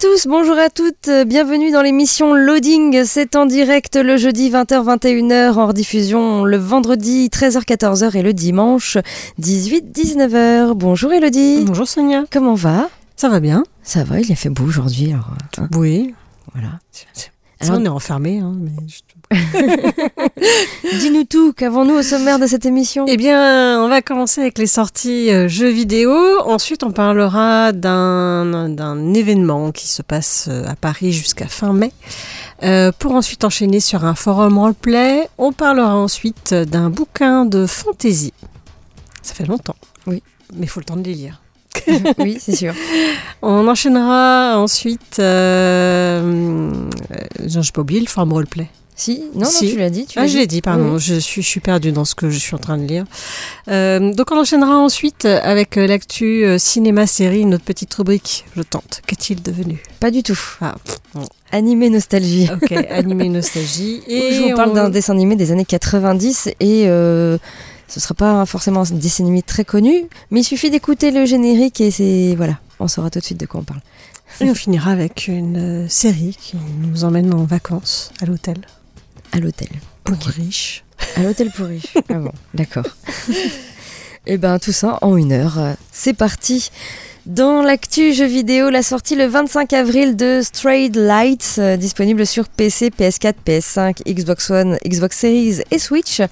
Tous, bonjour à toutes, bienvenue dans l'émission Loading, c'est en direct le jeudi 20h-21h, en rediffusion le vendredi 13h-14h et le dimanche 18-19h. Bonjour Elodie. Bonjour Sonia. Comment va? Ça va bien. Ça va, il a fait beau aujourd'hui. Alors, hein? Oui. Voilà. Alors, on est enfermé. Hein, mais... Dis-nous tout, qu'avons-nous au sommaire de cette émission? Eh bien, on va commencer avec les sorties euh, jeux vidéo. Ensuite, on parlera d'un événement qui se passe euh, à Paris jusqu'à fin mai. Euh, pour ensuite enchaîner sur un forum roleplay, on parlera ensuite d'un bouquin de fantasy. Ça fait longtemps. Oui. Mais il faut le temps de les lire. oui, c'est sûr. On enchaînera ensuite. Euh, je n'ai pas oublié le forum roleplay. Si, non, si. non, tu l'as dit. Tu ah, je l'ai dit, pardon. Oui. Je, suis, je suis perdue dans ce que je suis en train de lire. Euh, donc, on enchaînera ensuite avec l'actu euh, cinéma-série, notre petite rubrique. Je tente. Qu'est-il devenu? Pas du tout. Ah, bon. Animé nostalgie. Ok, animé nostalgie. Et je vous parle on... d'un dessin animé des années 90 et. Euh, ce ne sera pas forcément un dessin animé très connu, mais il suffit d'écouter le générique et c'est voilà, on saura tout de suite de quoi on parle. Et on finira avec une série qui nous emmène en vacances à l'hôtel. À l'hôtel. Pour okay. riches. À l'hôtel pour riches. ah bon, d'accord. Et ben tout ça en une heure. C'est parti. Dans l'actu jeux vidéo, la sortie le 25 avril de Strayed Lights, euh, disponible sur PC, PS4, PS5, Xbox One, Xbox Series et Switch.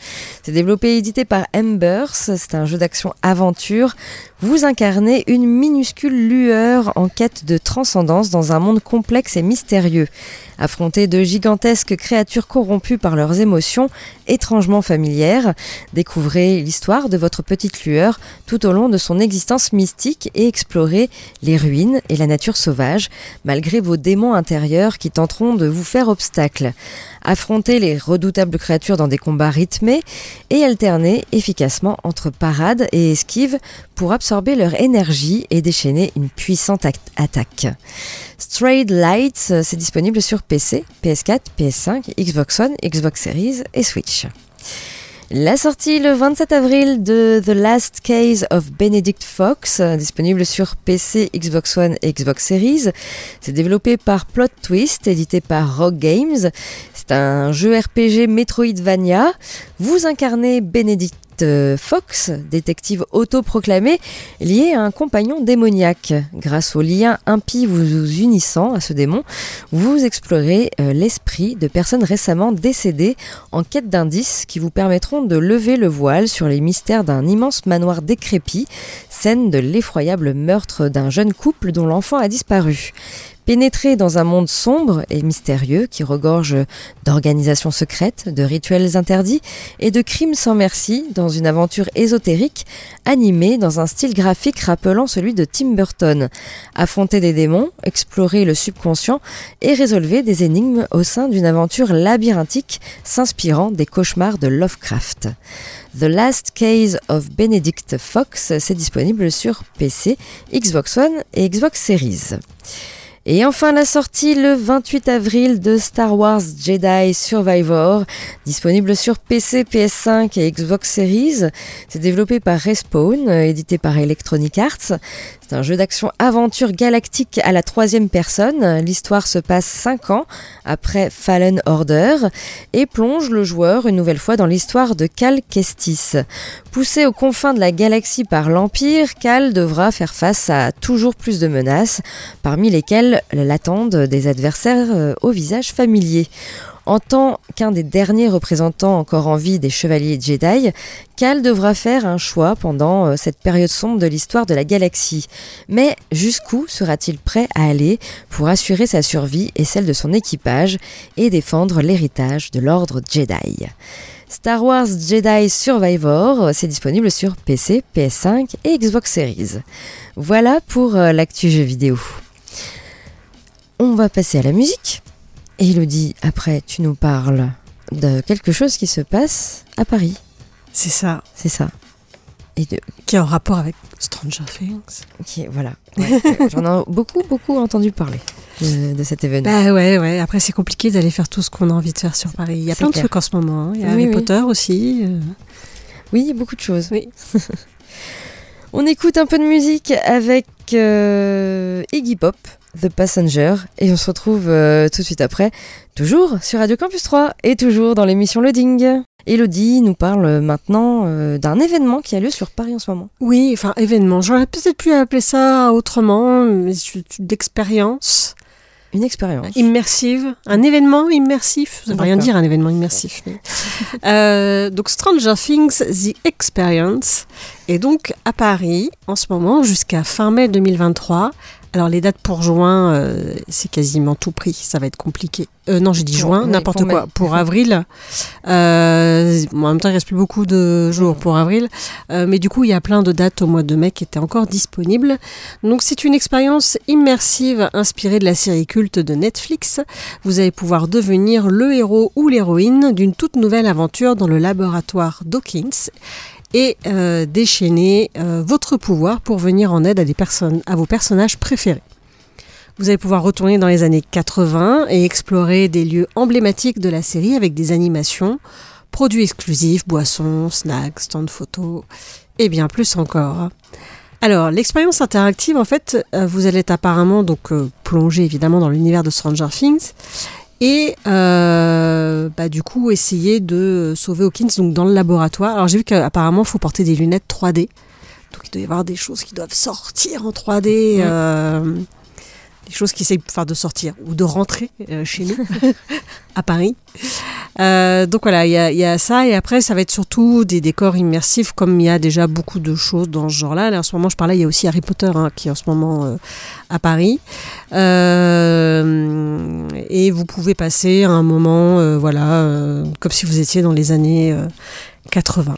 C'est développé et édité par Embers. C'est un jeu d'action aventure. Vous incarnez une minuscule lueur en quête de transcendance dans un monde complexe et mystérieux. Affronté de gigantesques créatures corrompues par leurs émotions étrangement familières, découvrez l'histoire de votre petite lueur tout au long de son existence mystique et explorez les ruines et la nature sauvage, malgré vos démons intérieurs qui tenteront de vous faire obstacle. Affrontez les redoutables créatures dans des combats rythmés et alternez efficacement entre parade et esquive pour absorber leur énergie et déchaîner une puissante attaque. Strayed Lights, c'est disponible sur PC, PS4, PS5, Xbox One, Xbox Series et Switch. La sortie le 27 avril de The Last Case of Benedict Fox, disponible sur PC, Xbox One et Xbox Series. C'est développé par Plot Twist, édité par Rock Games. C'est un jeu RPG Metroidvania. Vous incarnez Benedict Fox, détective autoproclamé, lié à un compagnon démoniaque. Grâce au lien impie vous unissant à ce démon, vous explorez euh, l'esprit de personnes récemment décédées en quête d'indices qui vous permettront de lever le voile sur les mystères d'un immense manoir décrépit, scène de l'effroyable meurtre d'un jeune couple dont l'enfant a disparu. Pénétrer dans un monde sombre et mystérieux qui regorge d'organisations secrètes, de rituels interdits et de crimes sans merci dans une aventure ésotérique animée dans un style graphique rappelant celui de Tim Burton. Affronter des démons, explorer le subconscient et résolver des énigmes au sein d'une aventure labyrinthique s'inspirant des cauchemars de Lovecraft. The Last Case of Benedict Fox, c'est disponible sur PC, Xbox One et Xbox Series. Et enfin la sortie le 28 avril de Star Wars Jedi Survivor, disponible sur PC, PS5 et Xbox Series. C'est développé par Respawn, édité par Electronic Arts. C'est un jeu d'action-aventure galactique à la troisième personne. L'histoire se passe 5 ans après Fallen Order et plonge le joueur une nouvelle fois dans l'histoire de Cal Kestis. Poussé aux confins de la galaxie par l'Empire, Cal devra faire face à toujours plus de menaces, parmi lesquelles l'attendent des adversaires au visage familier. En tant qu'un des derniers représentants encore en vie des chevaliers Jedi, Cal devra faire un choix pendant euh, cette période sombre de l'histoire de la galaxie. Mais jusqu'où sera-t-il prêt à aller pour assurer sa survie et celle de son équipage et défendre l'héritage de l'ordre Jedi? Star Wars Jedi Survivor, c'est disponible sur PC, PS5 et Xbox Series. Voilà pour euh, l'actu jeu vidéo. On va passer à la musique. Elodie, après, tu nous parles de quelque chose qui se passe à Paris. C'est ça. C'est ça. Et de... Qui est en rapport avec Stranger Things. Qui voilà. Ouais, J'en ai beaucoup, beaucoup entendu parler de, de, cet événement. Bah ouais, ouais. Après, c'est compliqué d'aller faire tout ce qu'on a envie de faire sur Paris. Il y a plein clair. de trucs en ce moment. Hein. Il y a oui, Harry oui. Potter aussi. Euh... Oui, beaucoup de choses. Oui. On écoute un peu de musique avec euh, Iggy Pop, The Passenger, et on se retrouve euh, tout de suite après, toujours sur Radio Campus 3 et toujours dans l'émission Loading. Elodie nous parle maintenant euh, d'un événement qui a lieu sur Paris en ce moment. Oui, enfin événement, j'aurais peut-être pu appeler ça autrement, mais d'expérience. Une expérience. Immersive. Un événement immersif. Ça veut rien dire un événement immersif. Mais... euh, donc Stranger Things The Experience est donc à Paris en ce moment jusqu'à fin mai 2023. Alors les dates pour juin, euh, c'est quasiment tout pris, ça va être compliqué. Euh, non, j'ai dit juin, oui, n'importe quoi. Mai. Pour avril, euh, bon, en même temps, il reste plus beaucoup de jours pour avril, mais du coup, il y a plein de dates au mois de mai qui étaient encore disponibles. Donc c'est une expérience immersive inspirée de la série culte de Netflix. Vous allez pouvoir devenir le héros ou l'héroïne d'une toute nouvelle aventure dans le laboratoire Dawkins et euh, déchaîner euh, votre pouvoir pour venir en aide à, des personnes, à vos personnages préférés. Vous allez pouvoir retourner dans les années 80 et explorer des lieux emblématiques de la série avec des animations, produits exclusifs, boissons, snacks, stands photos et bien plus encore. Alors, l'expérience interactive, en fait, euh, vous allez apparemment donc euh, plongé évidemment dans l'univers de Stranger Things et euh, bah, du coup essayer de sauver Hawkins donc dans le laboratoire. Alors j'ai vu qu'apparemment il faut porter des lunettes 3D, donc il doit y avoir des choses qui doivent sortir en 3D, mmh. euh, des choses qui essayent enfin, de sortir ou de rentrer euh, chez nous à Paris. Euh, donc voilà, il y, y, a ça et après ça va être surtout des décors immersifs comme il y a déjà beaucoup de choses dans ce genre-là. Là, en ce moment je parlais, il y a aussi Harry Potter hein, qui est en ce moment euh, à Paris euh, et vous pouvez passer un moment, euh, voilà, comme si vous étiez dans les années 80.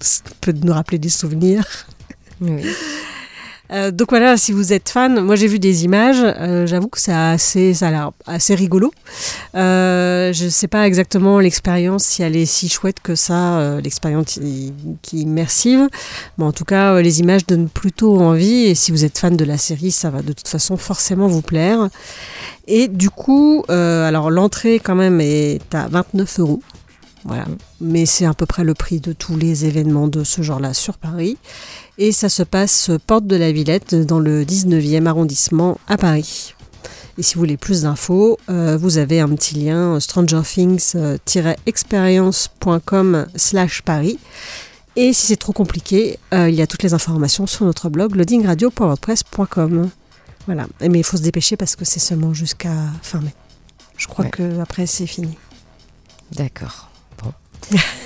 Ça peut nous rappeler des souvenirs. Oui. Euh, donc voilà, si vous êtes fan, moi j'ai vu des images, euh, j'avoue que c'est assez, ça a l'air assez rigolo. Euh, je sais pas exactement l'expérience, si elle est si chouette que ça, l'expérience qui, qui, est immersive. Mais en tout cas, les images donnent plutôt envie et si vous êtes fan de la série, ça va de toute façon forcément vous plaire. Et du coup, alors l'entrée quand même est à 29 euros. Voilà. Mais c'est à peu près le prix de tous les événements de ce genre-là sur Paris. Et ça se passe porte de la Villette dans le 19e arrondissement à Paris. Et si vous voulez plus d'infos, euh, vous avez un petit lien strangerthings-experience.com slash Paris. Et si c'est trop compliqué, euh, il y a toutes les informations sur notre blog loadingradio.wordpress.com. Voilà. Mais il faut se dépêcher parce que c'est seulement jusqu'à fin mai. Je crois ouais. que après c'est fini. D'accord. Bon.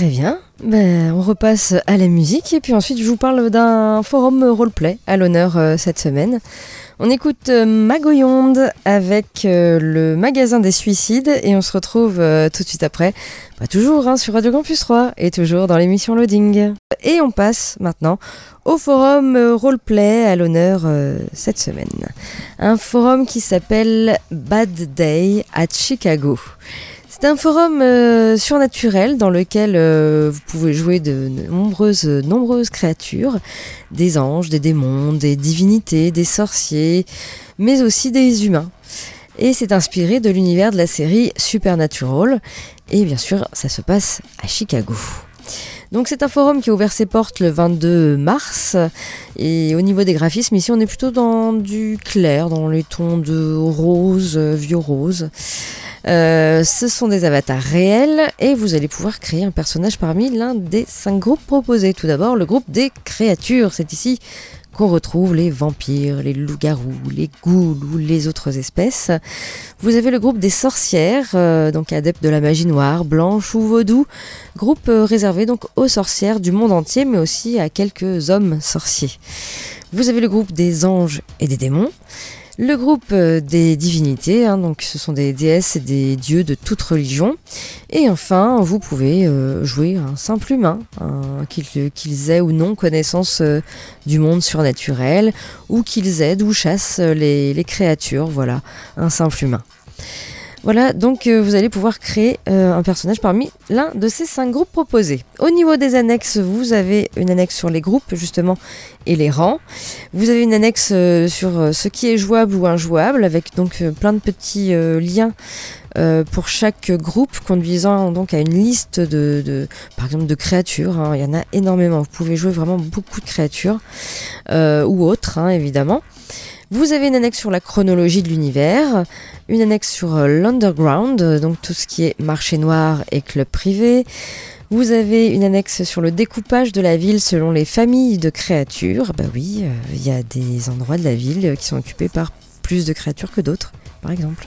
Très bien. Ben, on repasse à la musique et puis ensuite je vous parle d'un forum roleplay à l'honneur euh, cette semaine. On écoute euh, Magoyonde avec euh, le magasin des suicides et on se retrouve euh, tout de suite après, toujours hein, sur Radio Campus 3 et toujours dans l'émission Loading. Et on passe maintenant au forum roleplay à l'honneur cette semaine. Un forum qui s'appelle Bad Day at Chicago. C'est un forum euh, surnaturel dans lequel euh, vous pouvez jouer de nombreuses, nombreuses créatures, des anges, des démons, des divinités, des sorciers, mais aussi des humains. Et c'est inspiré de l'univers de la série Supernatural. Et bien sûr, ça se passe à Chicago. Donc c'est un forum qui a ouvert ses portes le 22 mars. Et au niveau des graphismes, ici on est plutôt dans du clair, dans les tons de rose, vieux rose. Euh, ce sont des avatars réels et vous allez pouvoir créer un personnage parmi l'un des cinq groupes proposés. Tout d'abord, le groupe des créatures. C'est ici qu'on retrouve les vampires, les loups-garous, les ghouls ou les autres espèces. Vous avez le groupe des sorcières, euh, donc adeptes de la magie noire, blanche ou vaudou, groupe euh, réservé donc aux sorcières du monde entier, mais aussi à quelques hommes sorciers. Vous avez le groupe des anges et des démons. Le groupe euh, des divinités, hein, donc ce sont des déesses et des dieux de toute religion. Et enfin, vous pouvez euh, jouer un simple humain, qu'ils aient ou non connaissance euh, du monde surnaturel, ou qu'ils aident ou chassent les créatures, voilà, un simple humain. Voilà, donc euh, vous allez pouvoir créer euh, un personnage parmi l'un de ces cinq groupes proposés. Au niveau des annexes, vous avez une annexe sur les groupes justement et les rangs. Vous avez une annexe euh, sur ce qui est jouable ou injouable avec donc plein de petits liens pour chaque groupe conduisant donc à une liste de, par exemple de créatures. hein. Il y en a énormément. Vous pouvez jouer vraiment beaucoup de créatures ou autres hein, évidemment. Vous avez une annexe sur la chronologie de l'univers, une annexe sur euh, l'underground, euh, donc tout ce qui est marché noir et club privé. Vous avez une annexe sur le découpage de la ville selon les familles de créatures. Bah oui, euh, il y a des endroits de la ville qui sont occupés par plus de créatures que d'autres, par exemple.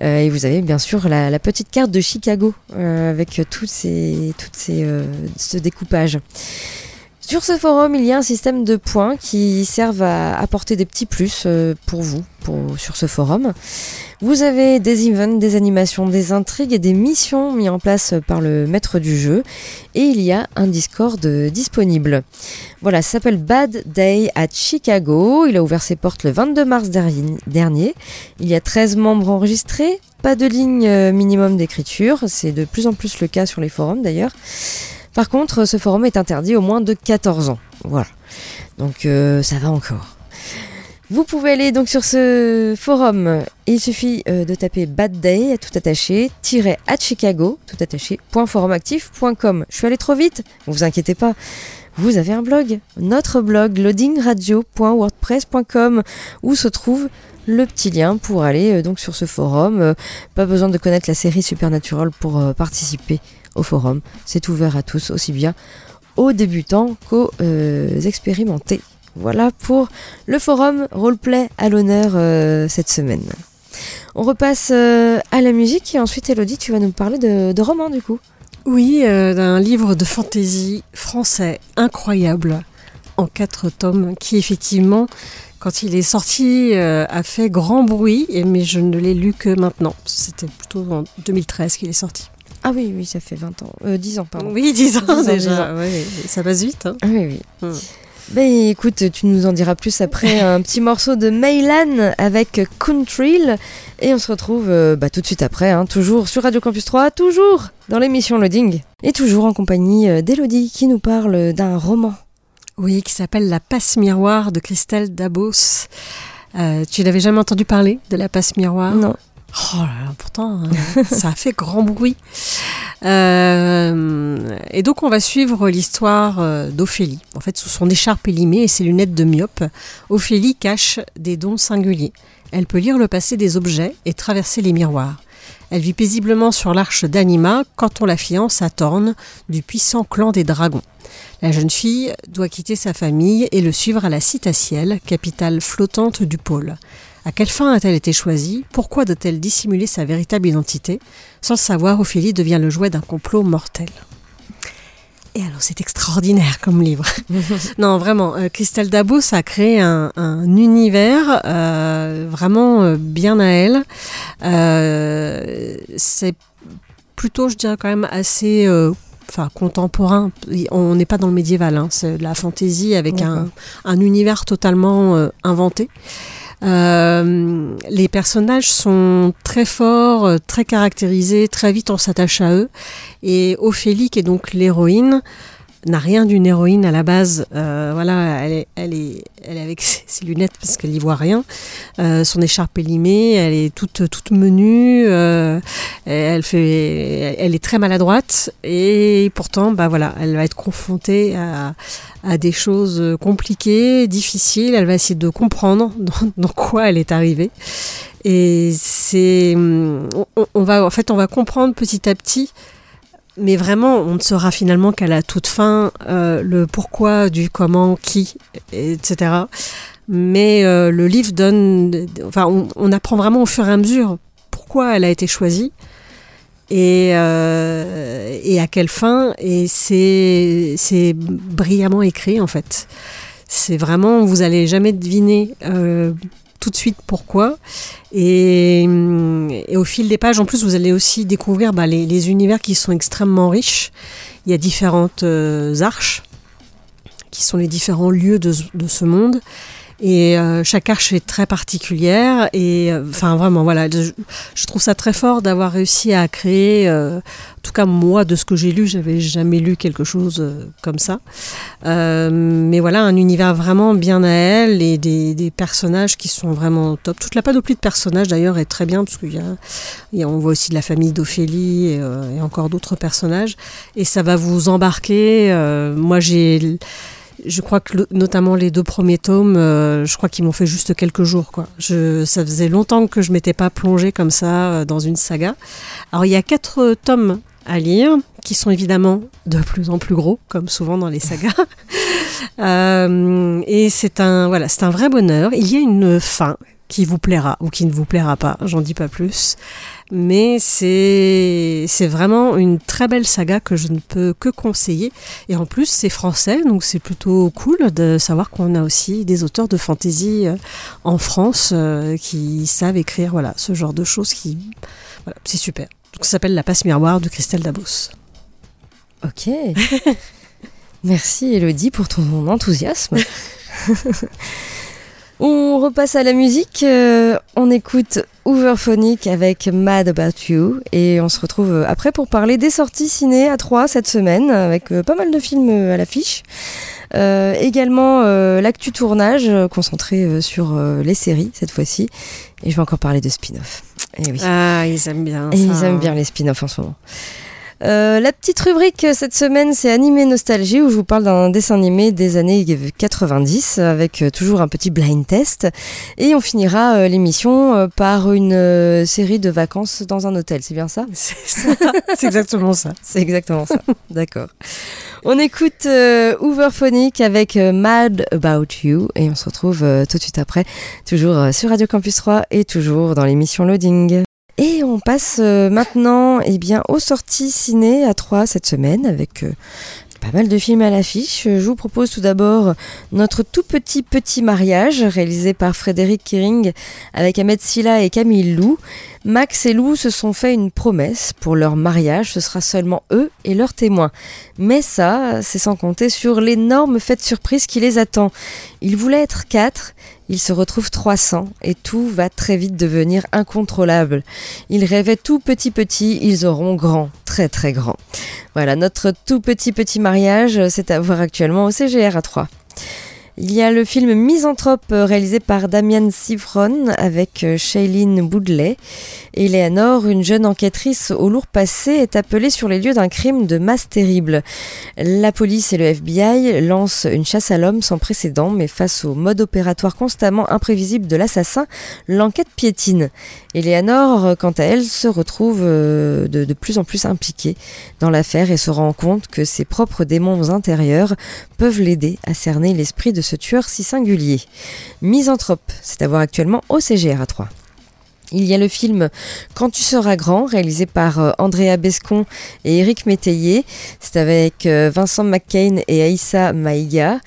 Et vous avez bien sûr la, petite carte de Chicago avec tous ces, toutes ces, ce découpage. Sur ce forum, il y a un système de points qui servent à apporter des petits plus euh, pour vous sur ce forum. Vous avez des events, des animations, des intrigues et des missions mis en place par le maître du jeu. Et il y a un Discord euh, disponible. Voilà, ça s'appelle Bad Day at Chicago. Il a ouvert ses portes le 22 mars derni- dernier. Il y a 13 membres enregistrés. Pas de ligne euh, minimum d'écriture. C'est de plus en plus le cas sur les forums d'ailleurs. Par contre, ce forum est interdit au moins de 14 ans. Voilà. Donc euh, ça va encore. Vous pouvez aller donc sur ce forum. Il suffit euh, de taper Bad Day, tout attaché, à Chicago, tout attaché, forumactif.com. Je suis allé trop vite, ne vous inquiétez pas. Vous avez un blog, notre blog loadingradio.wordpress.com où se trouve le petit lien pour aller euh, donc sur ce forum. Pas besoin de connaître la série Supernatural pour participer forum. C'est ouvert à tous, aussi bien aux débutants qu'aux euh, expérimentés. Voilà pour le forum roleplay à l'honneur euh, cette semaine. On repasse euh, à la musique et ensuite Elodie, tu vas nous parler de, de romans du coup. Oui, d'un livre de fantaisie français incroyable en quatre tomes qui effectivement, quand il est sorti, a fait grand bruit, mais je ne l'ai lu que maintenant. C'était plutôt en 2013 qu'il est sorti. Ah oui, oui, ça fait 20 ans. Euh, 10 ans, pardon. Oui, 10 ans, 10 ans, déjà. 10 ans. Ouais, ça passe vite. hein. Ah oui, oui. Hmm. Ben écoute, tu nous en diras plus après un petit morceau de Maylan avec Countryl et on se retrouve euh, bah, tout de suite après, hein, toujours sur Radio Campus 3, toujours dans l'émission Loading et toujours en compagnie euh, d'Elodie qui nous parle d'un roman. Oui, qui s'appelle La passe miroir de Christelle Dabos. Euh, tu n'avais jamais entendu parler de la passe miroir? Non. Oh là là, pourtant, euh, ça a fait grand bruit. Euh, et donc, on va suivre l'histoire euh, d'Ophélie. En fait, sous son écharpe élimée et ses lunettes de myope, Ophélie cache des dons singuliers. Elle peut lire le passé des objets et traverser les miroirs. Elle vit paisiblement sur l'arche d'Anima quand on la fiance à Thorne du puissant clan des dragons. La jeune fille doit quitter sa famille et le suivre à la Citaciel, capitale flottante du pôle. À quelle fin a-t-elle été choisie? Pourquoi doit-elle dissimuler sa véritable identité Sans le savoir, Ophélie devient le jouet d'un complot mortel? Et alors, c'est extraordinaire comme livre. non, vraiment, euh, Christelle Dabos a créé un, un univers euh, vraiment euh, bien à elle. Euh, c'est plutôt, je dirais quand même assez enfin, contemporain. On n'est pas dans le médiéval, hein. c'est de la fantaisie avec un, un univers totalement euh, inventé. Euh, les personnages sont très forts, euh, très caractérisés, très vite on s'attache à eux. Et Ophélie, qui est donc l'héroïne, n'a rien d'une héroïne à la base. Euh, voilà, elle est, elle est, elle avec ses, lunettes parce qu'elle n'y voit rien. Euh, son écharpe est limée, elle est toute, toute menue. euh, elle fait, elle est très maladroite et pourtant, bah voilà, elle va être confrontée à, à des choses compliquées, difficiles. Elle va essayer de comprendre dans, quoi elle est arrivée. Et c'est, on va, en fait, on va comprendre petit à petit mais vraiment, on ne saura finalement qu'à la toute fin euh, le pourquoi, du comment, qui, etc. Mais euh, le livre donne, enfin, on, apprend vraiment au fur et à mesure pourquoi elle a été choisie et, euh, à quelle fin. Et c'est brillamment écrit en fait. C'est vraiment, vous allez jamais deviner tout de suite pourquoi. Et, au fil des pages, en plus, vous allez aussi découvrir bah, les, univers qui sont extrêmement riches. Il y a différentes euh, arches qui sont les différents lieux de ce monde. Et euh, chaque arche est très particulière. Et euh, enfin, vraiment, voilà, je, trouve ça très fort d'avoir réussi à créer. Euh, en tout cas, moi, de ce que j'ai lu, j'avais jamais lu quelque chose comme ça. mais voilà, un univers vraiment bien à elle et des, des, personnages qui sont vraiment top. Toute la panoplie de personnages, d'ailleurs, est très bien parce qu'il y a, on voit aussi de la famille d'Ophélie et, et, encore d'autres personnages. Et ça va vous embarquer. moi, j'ai je crois que notamment les deux premiers tomes, euh, je crois qu'ils m'ont fait juste quelques jours. Quoi. Je, ça faisait longtemps que je m'étais pas plongée comme ça euh, dans une saga. Alors il y a quatre tomes à lire, qui sont évidemment de plus en plus gros, comme souvent dans les sagas. euh, et c'est un, voilà, c'est un vrai bonheur. Il y a une fin qui vous plaira ou qui ne vous plaira pas, j'en dis pas plus. Mais c'est c'est vraiment une très belle saga que je ne peux que conseiller. Et en plus, c'est français, donc c'est plutôt cool de savoir qu'on a aussi des auteurs de fantasy en France euh, qui savent écrire voilà ce genre de choses. Qui voilà, c'est super. Donc ça s'appelle La passe miroir de Christelle Dabos. Ok. Merci Elodie pour ton enthousiasme. On repasse à la musique, euh, on écoute Hooverphonic avec Mad About You et on se retrouve après pour parler des sorties ciné à 3 cette semaine avec euh, pas mal de films à l'affiche. Euh, également euh, l'actu tournage concentré sur les séries cette fois-ci et je vais encore parler de spin-off. Oui. Ah, ils aiment bien. Et ça. ils aiment bien les spin-offs en ce moment. Euh, la petite rubrique cette semaine, c'est Animé Nostalgie, où je vous parle d'un dessin animé des années 90, avec euh, toujours un petit blind test. Et on finira euh, l'émission par une euh, série de vacances dans un hôtel, c'est bien ça? C'est exactement ça. C'est exactement ça, d'accord. On écoute euh, Hooverphonic avec Mad About You, et on se retrouve tout de suite après, toujours sur Radio Campus 3 et toujours dans l'émission Loading. Et on passe euh, maintenant eh bien, aux sorties ciné à 3 cette semaine avec euh, pas mal de films à l'affiche. Je vous propose tout d'abord notre tout petit petit mariage réalisé par Frédéric Kering avec Ahmed Silla et Camille Lou. Max et Lou se sont fait une promesse pour leur mariage, ce sera seulement eux et leurs témoins. Mais ça, c'est sans compter sur l'énorme fête surprise qui les attend. Ils voulaient être quatre, ils se retrouvent 300 et tout va très vite devenir incontrôlable. Ils rêvaient tout petit petit, ils auront grand, très très grand. Voilà, notre tout petit petit mariage, c'est à voir actuellement au CGR à 3. Il y a le film Misanthrope réalisé par Damian Sivron avec Shailene Boudley. Eleanor, une jeune enquêtrice au lourd passé, est appelée sur les lieux d'un crime de masse terrible. La police et le FBI lancent une chasse à l'homme sans précédent, mais face au mode opératoire constamment imprévisible de l'assassin, l'enquête piétine. Eleanor, quant à elle, se retrouve de, de plus en plus impliquée dans l'affaire et se rend compte que ses propres démons intérieurs peuvent l'aider à cerner l'esprit de ce tueur si singulier. Misanthrope, c'est à voir actuellement au CGR à 3. Il y a le film Quand tu seras grand, réalisé par euh, Andrea Bescon et Eric Métayer. C'est avec euh, Vincent McCain et Aïssa Maïga.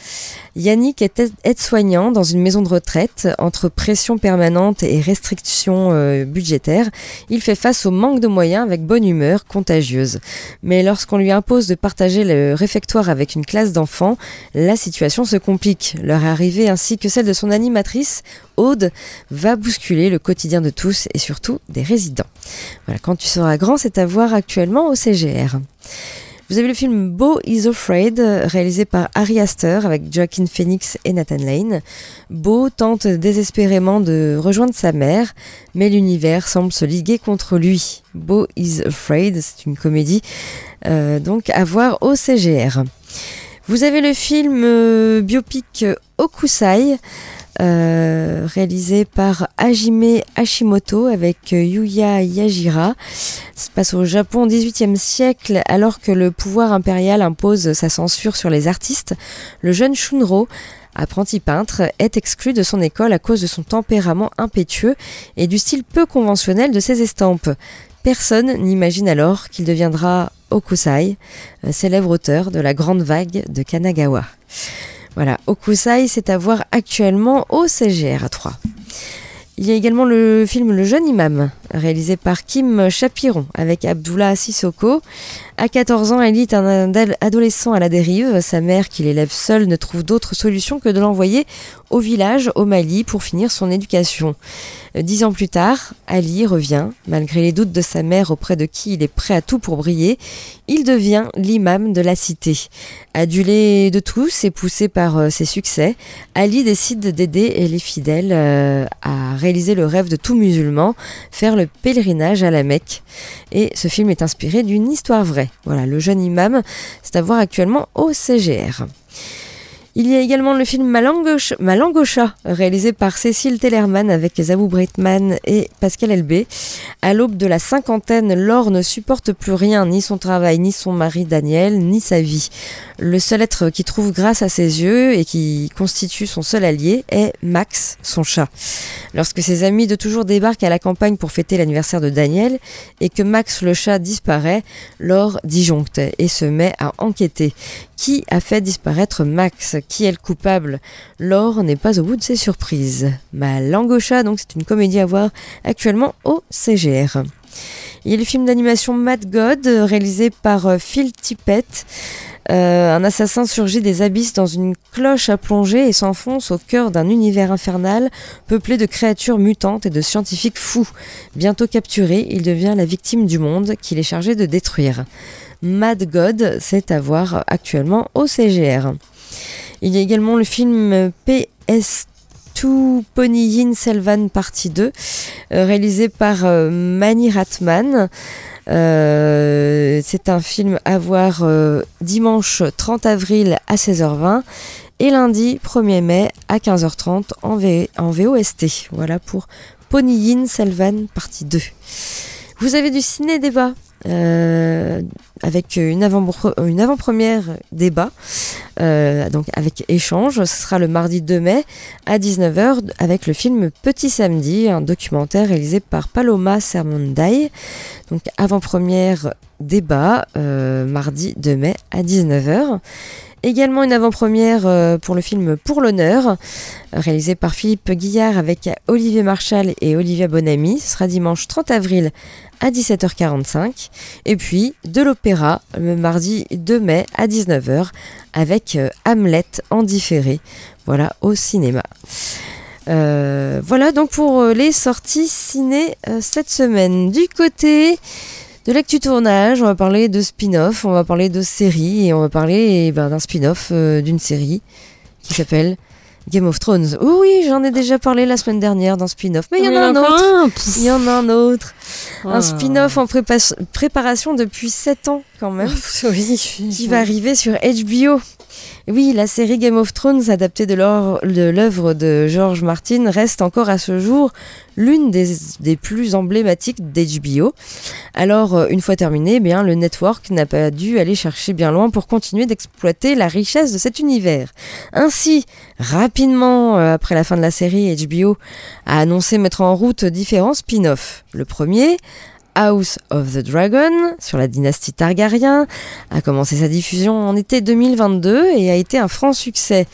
Yannick est aide-soignant dans une maison de retraite. Entre pression permanente et restrictions euh, budgétaires, il fait face au manque de moyens avec bonne humeur contagieuse. Mais lorsqu'on lui impose de partager le réfectoire avec une classe d'enfants, la situation se complique. Leur arrivée ainsi que celle de son animatrice, Aude, va bousculer le quotidien de tous et surtout des résidents. Voilà, quand tu seras grand, c'est à voir actuellement au CGR. Vous avez le film Beau is Afraid, réalisé par Ari Aster avec Joaquin Phoenix et Nathan Lane. Beau tente désespérément de rejoindre sa mère, mais l'univers semble se liguer contre lui. Beau is Afraid, c'est une comédie, euh, donc à voir au CGR. Vous avez le film euh, biopic Okusai. Euh, réalisé par Hajime Hashimoto avec euh, Yuya Yajira. Ça se passe au Japon au XVIIIe siècle, alors que le pouvoir impérial impose sa censure sur les artistes. Le jeune Shunro apprenti peintre, est exclu de son école à cause de son tempérament impétueux et du style peu conventionnel de ses estampes. Personne n'imagine alors qu'il deviendra Okusai, euh, célèbre auteur de la Grande Vague de Kanagawa. Voilà, Okusai, c'est à voir actuellement au CGR à 3. Il y a également le film Le jeune imam, réalisé par Kim Chapiron avec Abdullah Sissoko. À 14 ans, elle est un adolescent à la dérive. Sa mère, qui l'élève seule, ne trouve d'autre solution que de l'envoyer au village, au Mali, pour finir son éducation. Dix ans plus tard, Ali revient, malgré les doutes de sa mère auprès de qui il est prêt à tout pour briller. Il devient l'imam de la cité. Adulé de tous et poussé par euh, ses succès, Ali décide d'aider les fidèles euh, à réaliser le rêve de tout musulman, faire le pèlerinage à la Mecque. Et ce film est inspiré d'une histoire vraie. Voilà, le jeune imam, c'est à voir actuellement au CGR. Il y a également le film Malangocha, réalisé par Cécile Tellerman avec Zabou Breitman et Pascal Elbé. À l'aube de la cinquantaine, Laure ne supporte plus rien, ni son travail, ni son mari Daniel, ni sa vie. Le seul être qui trouve grâce à ses yeux et qui constitue son seul allié est Max, son chat. Lorsque ses amis de toujours débarquent à la campagne pour fêter l'anniversaire de Daniel et que Max le chat disparaît, Laure disjoncte et se met à enquêter. Qui a fait disparaître Max? Qui est le coupable Laure n'est pas au bout de ses surprises. Ma donc c'est une comédie à voir actuellement au CGR. Il y a le film d'animation Mad God, réalisé par euh, Phil Tippett. Euh, un assassin surgit des abysses dans une cloche à plonger et s'enfonce au cœur d'un univers infernal peuplé de créatures mutantes et de scientifiques fous. Bientôt capturé, il devient la victime du monde qu'il est chargé de détruire. Mad God, c'est à voir actuellement au CGR. Il y a également le film PS2 Yin Selvan partie 2, euh, réalisé par euh, Mani Ratman. Euh, c'est un film à voir dimanche 30 avril à 16h20 et lundi 1er mai à 15h30 en, en VOST. Voilà pour Yin Selvan partie 2. Vous avez du ciné-débat euh, avec une avant-première débat, euh, donc avec échange. Ce sera le mardi 2 mai à 19h avec le film Petit Samedi, un documentaire réalisé par Paloma Sermonday. Donc avant-première débat, euh, mardi 2 mai à 19h. Également une avant-première euh, pour le film Pour l'honneur, réalisé par Philippe Guillard avec Olivier Marchal et Olivia Bonamy. Ce sera dimanche 30 avril à 17h45. Et puis de l'opéra le mardi 2 mai à 19h avec euh, Hamlet en différé. Voilà, au cinéma. Euh, voilà donc pour les sorties ciné cette semaine. Du côté de l'actu tournage, on va parler de spin-off, on va parler de séries et on va parler eh ben, d'un spin-off euh, d'une série qui s'appelle Game of Thrones. oui, j'en ai déjà parlé la semaine dernière d'un spin-off, mais il y en a un autre. Il y en a un autre. Un ah. spin-off en préparation depuis 7 ans quand même. qui va arriver sur HBO. Oui, la série Game of Thrones, adaptée de l'œuvre de George Martin, reste encore à ce jour l'une des, plus emblématiques d'HBO. Alors, euh, une fois terminé, eh bien, le network n'a pas dû aller chercher bien loin pour continuer d'exploiter la richesse de cet univers. Ainsi, rapidement euh, après la fin de la série, HBO a annoncé mettre en route différents spin-offs. Le premier, House of the Dragon sur la dynastie Targaryen a commencé sa diffusion en été 2022 et a été un franc succès.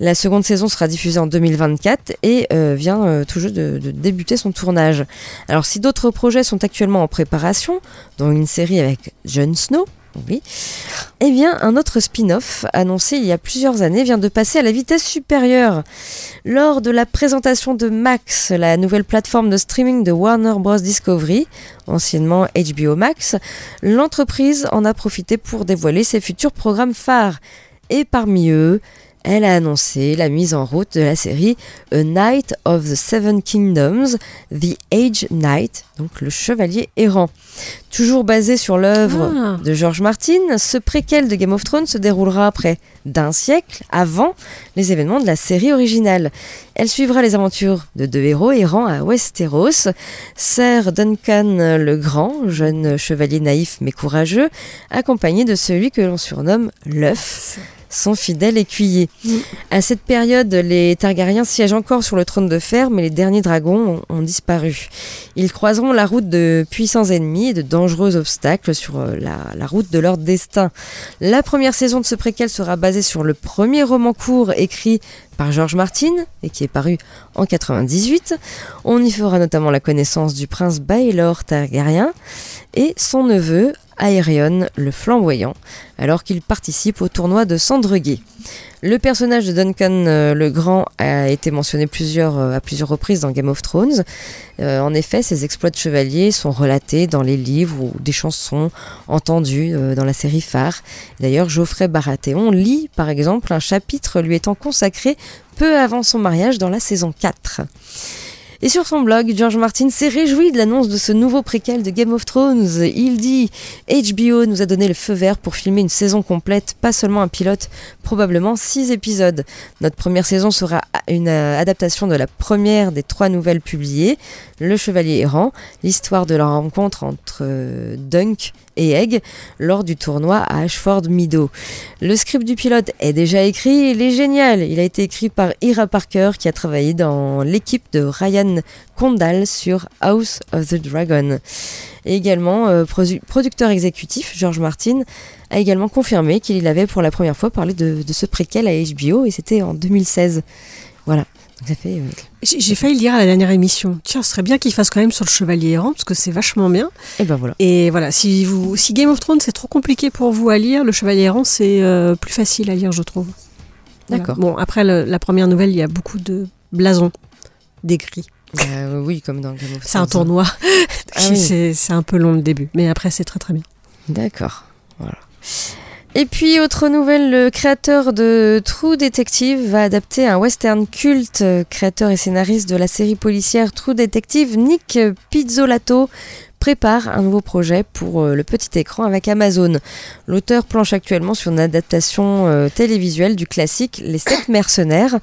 La seconde saison sera diffusée en 2024 et euh, vient euh, tout juste de, de, débuter son tournage. Alors si d'autres projets sont actuellement en préparation, dont une série avec Jon Snow, oui. Eh bien, un autre spin-off annoncé il y a plusieurs années vient de passer à la vitesse supérieure. Lors de la présentation de Max, la nouvelle plateforme de streaming de Warner Bros. Discovery, anciennement HBO Max, l'entreprise en a profité pour dévoiler ses futurs programmes phares. Et parmi eux, elle a annoncé la mise en route de la série A Knight of the Seven Kingdoms, The Age Knight, donc le chevalier errant. Toujours basé sur l'œuvre Ah. de George Martin, ce préquel de Game of Thrones se déroulera près d'un siècle avant les événements de la série originale. Elle suivra les aventures de deux héros errants à Westeros, Sir Duncan le Grand, jeune chevalier naïf mais courageux, accompagné de celui que l'on surnomme l'œuf, son fidèle écuyer. À cette période, les Targaryens siègent encore sur le trône de fer, mais les derniers dragons ont, disparu. Ils croiseront la route de puissants ennemis et de dangereux obstacles sur euh, la route de leur destin. La première saison de ce préquel sera basée sur le premier roman court écrit par George Martin et qui est paru en 98. On y fera notamment la connaissance du prince Baelor Targaryen et son neveu Aerion le flamboyant, alors qu'il participe au tournoi de Sandreguet. Le personnage de Duncan euh, le Grand a été mentionné euh, à plusieurs reprises dans Game of Thrones. Euh, en effet, ses exploits de chevalier sont relatés dans les livres ou des chansons entendues dans la série phare. D'ailleurs, Geoffrey Baratheon lit par exemple un chapitre lui étant consacré peu avant son mariage dans la saison 4. Et sur son blog, George Martin s'est réjoui de l'annonce de ce nouveau préquel de Game of Thrones. Il dit HBO nous a donné le feu vert pour filmer une saison complète, pas seulement un pilote, probablement six épisodes. Notre première saison sera une euh, adaptation de la première des trois nouvelles publiées, Le Chevalier errant, l'histoire de leur rencontre entre euh, Dunk et Egg lors du tournoi à Ashford Meadow. Le script du pilote est déjà écrit, il est génial. Il a été écrit par Ira Parker qui a travaillé dans l'équipe de Ryan Condal sur House of the Dragon. Et également, euh, produ- producteur exécutif, George Martin, a également confirmé qu'il avait pour la première fois parlé de, de ce préquel à HBO et c'était en 2016. Voilà. Donc ça fait. euh, J'ai failli le dire à la dernière émission. Tiens, ce serait bien qu'il fasse quand même sur le chevalier errant, parce que c'est vachement bien. Et ben voilà. Et voilà, si, vous, si Game of Thrones c'est trop compliqué pour vous à lire, le chevalier errant c'est euh, plus facile à lire, je trouve. Voilà. D'accord. Bon, après le- la première nouvelle, il y a beaucoup de blasons, d'écrits. Bah, oui, comme dans Game of C'est un Thrones. tournoi. Ah oui. C'est un peu long le début, mais après c'est très très bien. D'accord. Voilà. Et puis, autre nouvelle, le créateur de True Detective va adapter un western culte, créateur et scénariste de la série policière True Detective, Nick Pizzolato prépare un nouveau projet pour euh, le petit écran avec Amazon. L'auteur planche actuellement sur une adaptation euh, télévisuelle du classique Les Sept Mercenaires,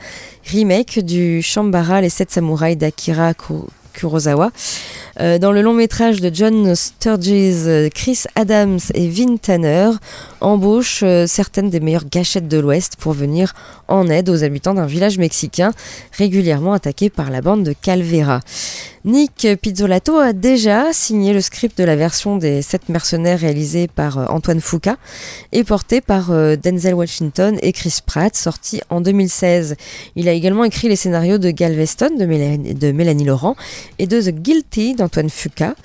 remake du Shambara Les Sept Samouraïs d'Akira Kurosawa. Euh, dans le long métrage de John Sturges, euh, Chris Adams et Vin Tanner embauchent euh, certaines des meilleures gâchettes de l'Ouest pour venir en aide aux habitants d'un village mexicain régulièrement attaqué par la bande de Calvera. Nick Pizzolato a déjà signé le script de la version des Sept mercenaires réalisée par Antoine Foucault et porté par Denzel Washington et Chris Pratt, sorti en 2016. Il a également écrit les scénarios de Galveston de de Mélanie Laurent et de The Guilty d'Antoine Fuqua.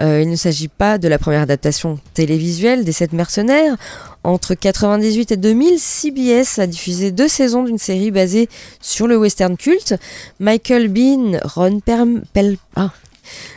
Euh, il ne s'agit pas de la première adaptation télévisuelle des Sept mercenaires. Entre 98 et 2000, CBS a diffusé deux saisons d'une série basée sur le western culte. Michael Bean, Ron Perm- Pel- ah,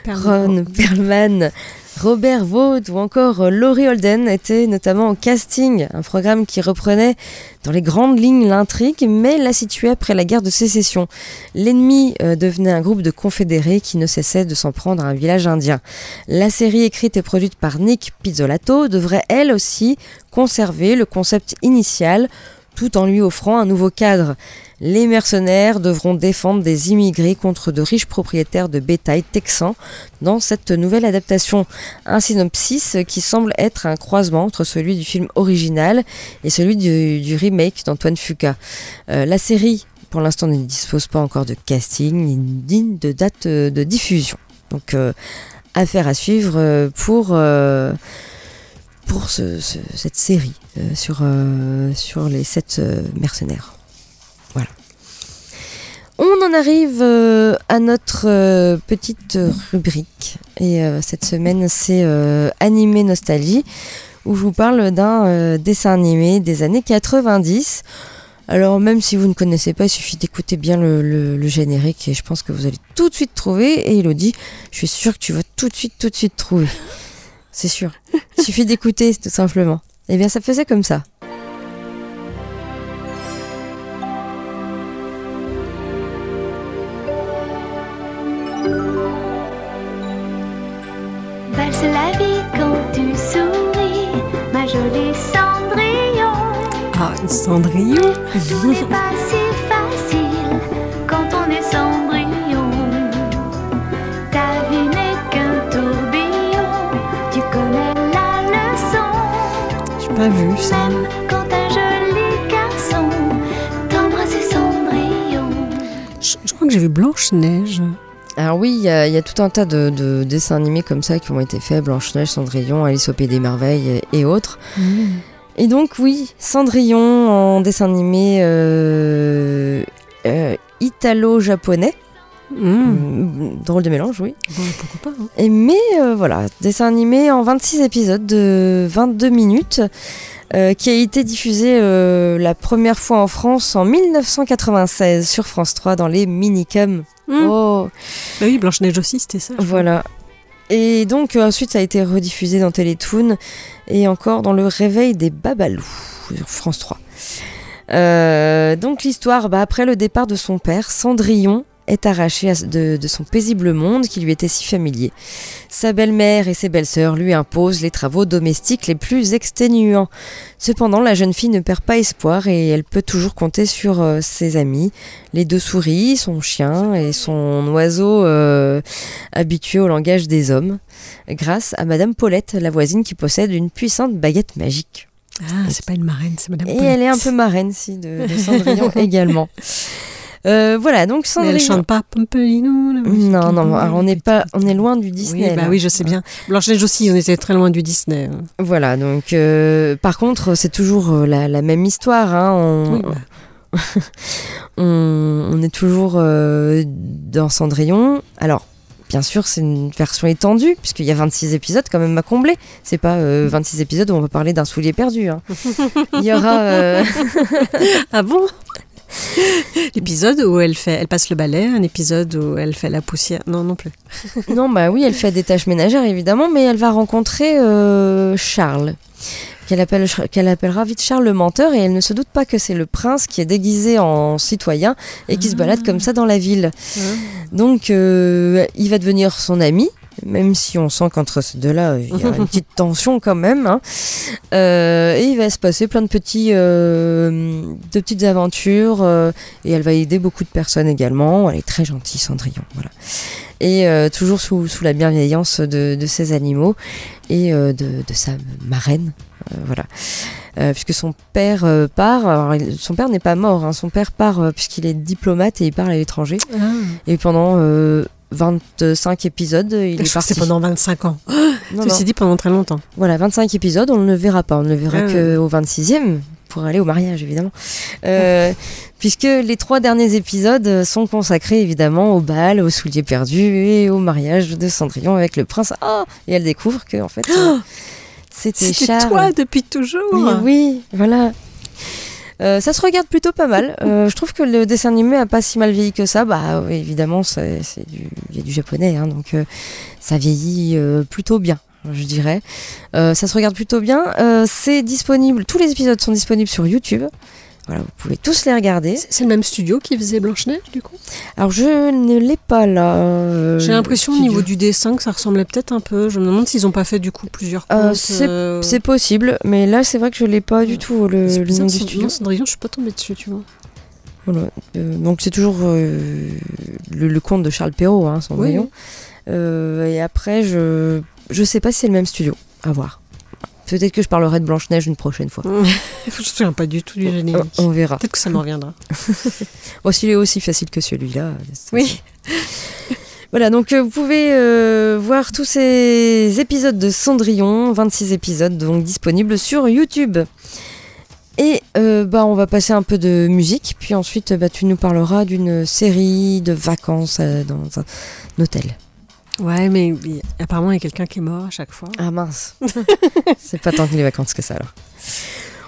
Ron Perlman, Robert Vaughn ou encore euh, Laurie Holden étaient notamment au casting, un programme qui reprenait dans les grandes lignes l'intrigue, mais la situait après la guerre de sécession. L'ennemi euh, devenait un groupe de confédérés qui ne cessait de s'en prendre à un village indien. La série écrite et produite par Nick Pizzolato devrait elle aussi conserver le concept initial tout en lui offrant un nouveau cadre. Les mercenaires devront défendre des immigrés contre de riches propriétaires de bétail texans dans cette nouvelle adaptation. Un synopsis qui semble être un croisement entre celui du film original et celui du, remake d'Antoine Fuqua. Euh, la série, pour l'instant, ne dispose pas encore de casting ni de date de diffusion. Donc, euh, affaire à suivre euh, pour, pour ce- ce- cette série euh, sur, euh, sur les sept euh, mercenaires. Voilà. On en arrive à notre petite rubrique. Et cette semaine, c'est Animé Nostalgie, où je vous parle d'un dessin animé des années 90. Alors même si vous ne connaissez pas, il suffit d'écouter bien le, le- le générique et je pense que vous allez tout de suite trouver. Et Elodie, je suis sûre que tu vas tout de suite, tout de suite trouver c'est sûr. Il suffit d'écouter, tout simplement. Eh bien, ça faisait comme ça. Valse la vie quand tu souris, ma jolie Cendrillon. Ah, Cendrillon C'est pas si facile quand on est sans pas vu ça. Même quand un joli garçon t'embrasse Cendrillon. Je, je crois que j'ai vu Blanche-Neige. Alors oui, il y, a il y a tout un tas de, de dessins animés comme ça qui ont été faits, Blanche-Neige, Cendrillon, Alice au Pays des Merveilles et, et autres. Et donc oui, Cendrillon en dessin animé euh, euh, italo-japonais. Mmh. Mm, Drôle de mélange, oui. Bon, pourquoi pas hein. Et mais euh, voilà, dessin animé en 26 épisodes de 22 minutes, euh, qui a été diffusé euh, la première fois en France en 1996 sur France 3 dans les Minicums. Mmh. Oh, Bah oui, Blanche-Neige aussi, c'était ça. crois. voilà. Et donc ensuite ça a été rediffusé dans Télétoon et encore dans le Réveil des Babalous sur France 3. Euh, donc l'histoire, bah, après le départ de son père, Cendrillon est arraché de, de son paisible monde qui lui était si familier. Sa belle-mère et ses belles-sœurs lui imposent les travaux domestiques les plus exténuants. Cependant, la jeune fille ne perd pas espoir et elle peut toujours compter sur euh, ses amis, les deux souris, son chien et son oiseau euh, habitué au langage des hommes, grâce à Madame Paulette, la voisine qui possède une puissante baguette magique. Ah, c'est pas une marraine, c'est Madame Et Paulette. elle est un peu marraine, si, de, de Cendrillon également. Euh, voilà, donc Mais Cendrillon. elle chante pas Pompelino. Non, non, alors on n'est pas, on est loin du Oui, Disney. bah là. oui, je sais bien. Blanche-Neige aussi, on était très loin du Disney. hein. Voilà, donc euh, par contre, c'est toujours euh, la, la même histoire. Hein, on, Oui, bah. on, on est toujours euh, dans Cendrillon. Alors, bien sûr, c'est une version étendue, puisqu'il y a 26 épisodes quand même à combler. C'est pas euh, 26 épisodes où on va parler d'un soulier perdu. hein. Il y aura. euh, Ah bon? L'épisode où elle fait, elle passe le balai, un épisode où elle fait la poussière. Non, non plus. Non, bah oui, elle fait des tâches ménagères évidemment, mais elle va rencontrer euh, Charles, qu'elle appelle, qu'elle appellera vite Charles le menteur, et elle ne se doute pas que c'est le prince qui est déguisé en citoyen et qui se balade comme ça dans la ville. Donc, euh, il va devenir son ami. Même si on sent qu'entre ces deux-là, il y a une petite tension quand même. hein. Euh, et il va se passer plein de, petits, euh, de petites aventures. euh, et elle va aider beaucoup de personnes également. Elle est très gentille, Cendrillon. Voilà et toujours sous, sous la bienveillance de, de ses animaux et de, de sa marraine. voilà. Puisque son père part, alors, son père n'est pas mort, hein, son père part puisqu'il est diplomate et il part à l'étranger. Ah. Et pendant 25 épisodes, il Je est parti. c'est pendant 25 ans. Non, dit, pendant très longtemps. Voilà, 25 épisodes, on ne le verra pas. On ne le verra Ah que au 26e pour aller au mariage, évidemment. Euh, puisque les trois derniers épisodes sont consacrés, évidemment, au bal, au soulier perdu et au mariage de Cendrillon avec le prince. Ah et elle découvre que, en fait, c'était C'était Charles. toi depuis toujours. Mais oui, voilà. Euh, ça se regarde plutôt pas mal. Euh, je trouve que le dessin animé a pas si mal vieilli que ça. Bah oui, évidemment, c'est du, y a du japonais, hein, donc euh, ça vieillit euh, plutôt bien, je dirais. Euh, ça se regarde plutôt bien. C'est disponible. Tous les épisodes sont disponibles sur YouTube. Voilà, vous pouvez tous les regarder. C'est le même studio qui faisait Blanche-Neige, du coup? Alors je ne l'ai pas là. euh, J'ai l'impression au niveau du dessin que ça ressemblait peut-être un peu. Je me demande s'ils n'ont pas fait du coup plusieurs Euh, c'est- euh, C'est possible, mais là c'est vrai que je l'ai pas du tout le, le nom du studio. Cendrillon, je suis pas tombée dessus, tu vois. Voilà. Euh, donc c'est toujours le, le conte de Charles Perrault, hein, Cendrillon. Et après, je je sais pas si c'est le même studio. À voir. Peut-être que je parlerai de Blanche Neige une prochaine fois. je me souviens pas du tout du générique. On, on verra. Peut-être que ça me reviendra. Bon, s'il est aussi facile que celui-là. c'est- Oui. Voilà, donc euh, vous pouvez euh, voir tous ces épisodes de Cendrillon, 26 épisodes donc disponibles sur YouTube. Et euh, bah, on va passer un peu de musique, puis ensuite bah, tu nous parleras d'une série de vacances euh, dans un hôtel. Ouais, mais il- apparemment, il y a quelqu'un qui est mort à chaque fois. Ah mince, c'est pas tant que les vacances que ça alors.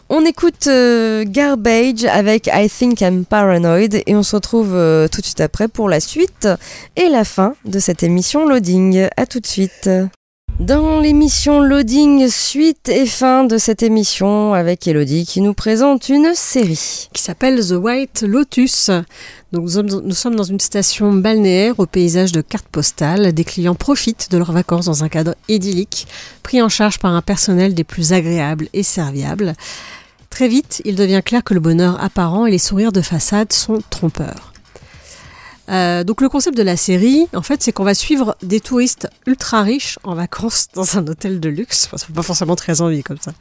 On écoute euh, Garbage avec I Think I'm Paranoid et on se retrouve euh, tout de suite après pour la suite et la fin de cette émission Loading. À tout de suite. Dans l'émission Loading, suite et fin de cette émission avec Elodie qui nous présente une série. Qui s'appelle The White Lotus. Donc, nous sommes, dans une station balnéaire au paysage de cartes postales. Des clients profitent de leurs vacances dans un cadre idyllique, pris en charge par un personnel des plus agréables et serviables. Très vite, il devient clair que le bonheur apparent et les sourires de façade sont trompeurs. Euh, donc le concept de la série, en fait, c'est qu'on va suivre des touristes ultra riches en vacances dans un hôtel de luxe. Enfin, ça pas forcément très envie comme ça.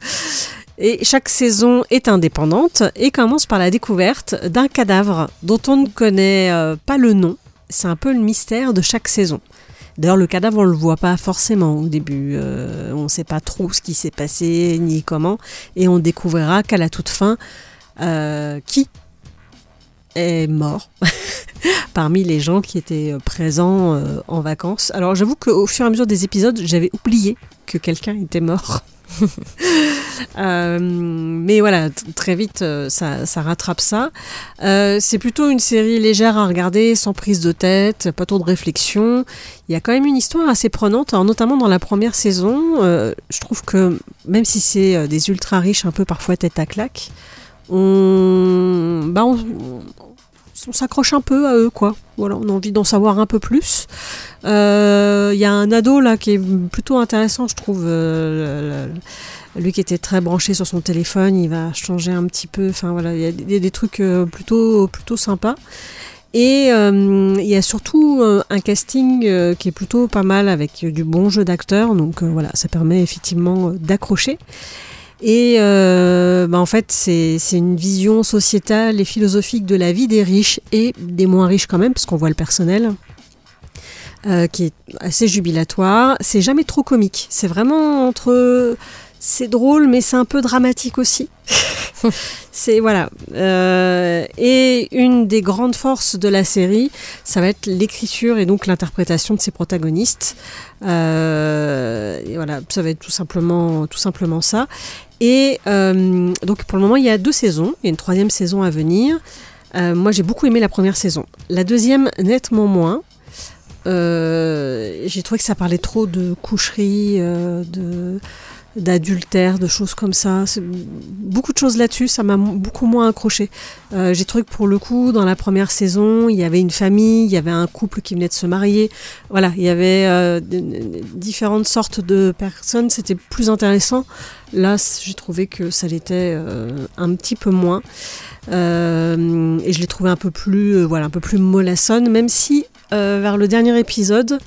Et chaque saison est indépendante et commence par la découverte d'un cadavre dont on ne connaît euh, pas le nom. C'est un peu le mystère de chaque saison. D'ailleurs, le cadavre, on le voit pas forcément au début. Euh, on ne sait pas trop ce qui s'est passé ni comment. Et on découvrira qu'à la toute fin, qui est mort parmi les gens qui étaient présents euh, en vacances. Alors j'avoue qu'au fur et à mesure des épisodes, j'avais oublié que quelqu'un était mort. Euh, mais voilà, très vite, euh, ça, rattrape ça. Euh, c'est plutôt une série légère à regarder, sans prise de tête, pas trop de réflexion. Il y a quand même une histoire assez prenante, alors notamment dans la première saison. euh, je trouve que même si c'est euh, des ultra riches, un peu parfois tête à claque, on, bah on, on s'accroche un peu à eux, quoi. Voilà, on a envie d'en savoir un peu plus. Euh, Il y a un ado là qui est plutôt intéressant, je trouve. euh, lui qui était très branché sur son téléphone, il va changer un petit peu. Enfin voilà, il y a des, trucs euh, plutôt plutôt sympas. Et il y a surtout un casting qui est plutôt pas mal avec du bon jeu d'acteurs. Donc voilà, ça permet effectivement d'accrocher. Et euh, bah, en fait, c'est une vision sociétale et philosophique de la vie des riches et des moins riches quand même, parce qu'on voit le personnel. euh, qui est assez jubilatoire. C'est jamais trop comique. C'est vraiment entre. C'est drôle, mais c'est un peu dramatique aussi. c'est voilà. Euh, et une des grandes forces de la série, ça va être l'écriture et donc l'interprétation de ses protagonistes. Euh, et voilà, ça va être tout simplement, tout simplement ça. Et euh, donc pour le moment, il y a deux saisons. Il y a une troisième saison à venir. Moi, j'ai beaucoup aimé la première saison. La deuxième, nettement moins. J'ai trouvé que ça parlait trop de coucherie, de d'adultère, de choses comme ça. Beaucoup de choses là-dessus, ça m'a beaucoup moins accroché. Euh, j'ai trouvé que pour le coup, dans la première saison, il y avait une famille, il y avait un couple qui venait de se marier. Voilà, il y avait euh, différentes sortes de personnes. C'était plus intéressant. Là, j'ai trouvé que ça l'était euh, un petit peu moins. Et je l'ai trouvé un peu plus, voilà, un peu plus mollassonne, même si vers le dernier épisode,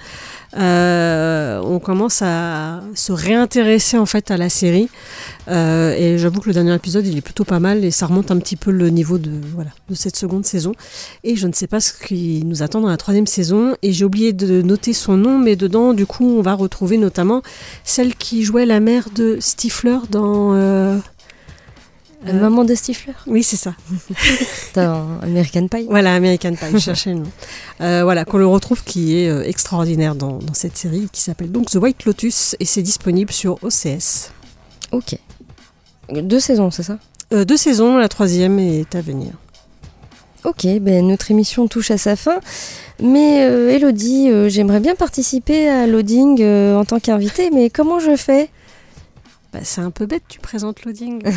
euh, on commence à se réintéresser en fait à la série. Euh, et j'avoue que le dernier épisode, il est plutôt pas mal et ça remonte un petit peu le niveau de, voilà, de cette seconde saison. Et je ne sais pas ce qui nous attend dans la troisième saison. Et j'ai oublié de noter son nom, mais dedans, du coup, on va retrouver notamment celle qui jouait la mère de Stifler dans. Euh, La maman de Stifler Oui, c'est ça. Dans American Pie Voilà, American Pie, je cherchais le nom. Euh, voilà, qu'on le retrouve qui est euh, extraordinaire dans, dans cette série qui s'appelle donc The White Lotus et c'est disponible sur OCS. Ok. Deux saisons, c'est ça? Euh, deux saisons, la troisième est à venir. Ok, ben notre émission touche à sa fin. Mais euh, Elodie, euh, j'aimerais bien participer à Loading euh, en tant qu'invitée, mais comment je fais? Bah, c'est un peu bête, tu présentes Loading.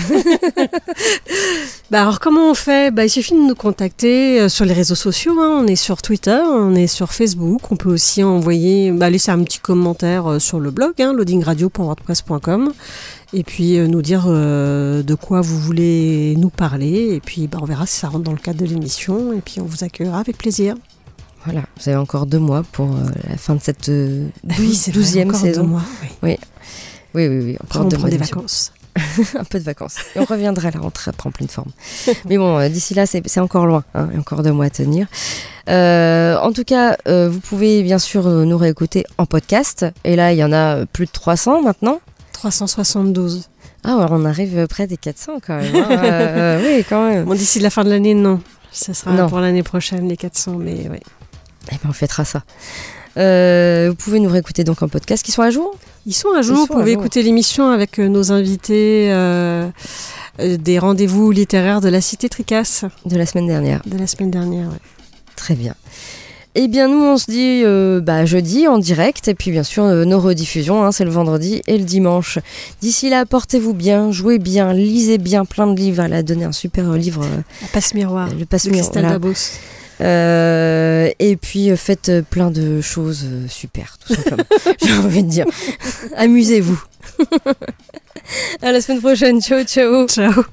bah, alors, comment on fait? Bah, Il suffit de nous contacter euh, sur les réseaux sociaux. hein. On est sur Twitter, on est sur Facebook. On peut aussi envoyer, bah, laisser un petit commentaire euh, sur le blog, hein, loadingradio.wordpress.com. Et puis euh, nous dire euh, de quoi vous voulez nous parler. Et puis bah, on verra si ça rentre dans le cadre de l'émission. Et puis on vous accueillera avec plaisir. Voilà, vous avez encore deux mois pour euh, la fin de cette Oui, douzième encore saison. deux mois, oui. oui, oui, oui, oui, encore on prend des vacances. un peu de vacances. Et on reviendra à la rentrée après en pleine forme. Mais bon, euh, d'ici là, c'est encore loin. Hein, encore deux mois à tenir. Euh, en tout cas, euh, vous pouvez bien sûr nous réécouter en podcast. Et là, il y en a plus de 300 maintenant. 372. Ah, ouais, on arrive près des 400 quand même. hein. Euh, oui, quand même. Bon, d'ici la fin de l'année, non. Ça sera Non. pour l'année prochaine, les 400. Mais ouais. Eh ben, on fêtera ça. Euh, vous pouvez nous réécouter donc en podcast qui sont à jour Ils sont à jour. Vous pouvez écouter l'émission avec euh, nos invités euh, des rendez-vous littéraires de la Cité Tricasse de la semaine dernière. de la semaine dernière. ouais. Très bien. Eh bien, nous, on se dit euh, bah, jeudi en direct. Et puis, bien sûr, euh, nos rediffusions, hein, c'est le vendredi et le dimanche. D'ici là, portez-vous bien, jouez bien, lisez bien plein de livres. Elle a donné un super livre, euh, La passe miroir. le passe Euh, et puis, euh, faites euh, plein de choses super, tout simplement. J'ai envie de dire. Amusez-vous. à la semaine prochaine. Ciao, ciao. Ciao.